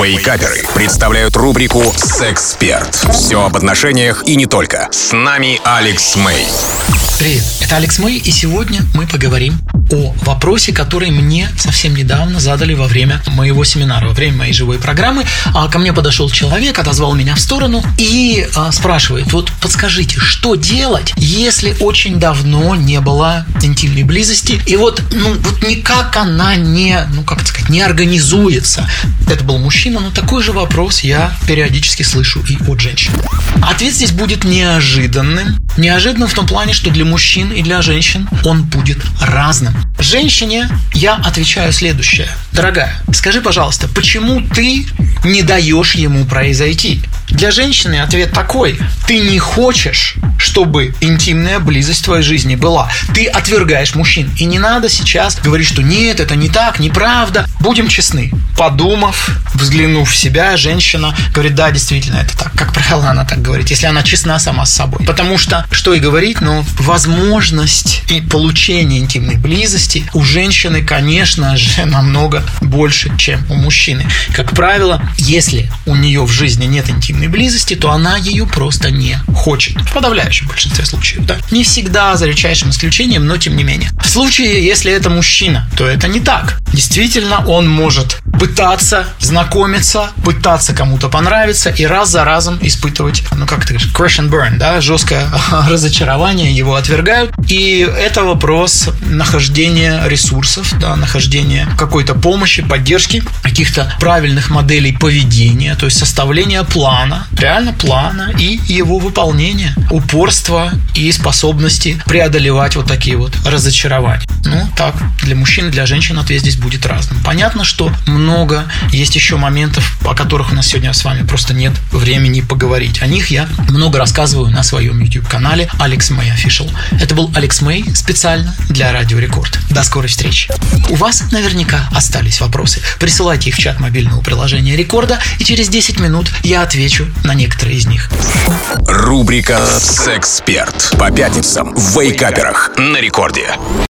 Вейкаперы представляют рубрику «Сексперт». Все об отношениях и не только. С нами Алекс Мэй. Привет, это Алекс Мэй, и сегодня мы поговорим о вопросе, который мне совсем недавно задали во время моего семинара, во время моей живой программы. А, ко мне подошел человек, отозвал меня в сторону и а, спрашивает, вот подскажите, что делать, если очень давно не было интимной близости, и вот, ну, вот никак она не, ну, как сказать, не организуется. Это был мужчина, но такой же вопрос я периодически слышу и от женщин. Ответ здесь будет неожиданным. Неожиданным в том плане, что для мужчин и для женщин он будет разным. Женщине я отвечаю следующее. Дорогая, скажи, пожалуйста, почему ты не даешь ему произойти? Для женщины ответ такой. Ты не хочешь, чтобы интимная близость в твоей жизни была. Ты отвергаешь мужчин. И не надо сейчас говорить, что нет, это не так, неправда. Будем честны. Подумав, взглянув в себя, женщина говорит, да, действительно, это так. Как правило, она так говорит, если она честна сама с собой. Потому что, что и говорить, но возможность и получение интимной близости у женщины, конечно же, намного больше, чем у мужчины. Как правило, если у нее в жизни нет интимной близости, то она ее просто не хочет. В подавляющем большинстве случаев, да. Не всегда, за редчайшим исключением, но тем не менее. В случае, если это мужчина, то это не так. Действительно, он может пытаться знакомиться, пытаться кому-то понравиться и раз за разом испытывать, ну как ты говоришь, crash and burn, да, жесткое разочарование, его отвергают. И это вопрос нахождения ресурсов, да, нахождения какой-то помощи, поддержки, каких-то правильных моделей поведения, то есть составления плана, реально плана и его выполнения, упорства и способности преодолевать вот такие вот разочарования. Ну, так, для мужчин и для женщин ответ здесь будет разным. Понятно, что много есть еще моментов, о которых у нас сегодня с вами просто нет времени поговорить. О них я много рассказываю на своем YouTube-канале Алекс Мэй Official. Это был Алекс Мэй специально для Радио Рекорд. До скорой встречи. У вас наверняка остались вопросы. Присылайте их в чат мобильного приложения Рекорда, и через 10 минут я отвечу на некоторые из них. Рубрика «Сексперт» по пятницам в Вейкаперах на рекорде.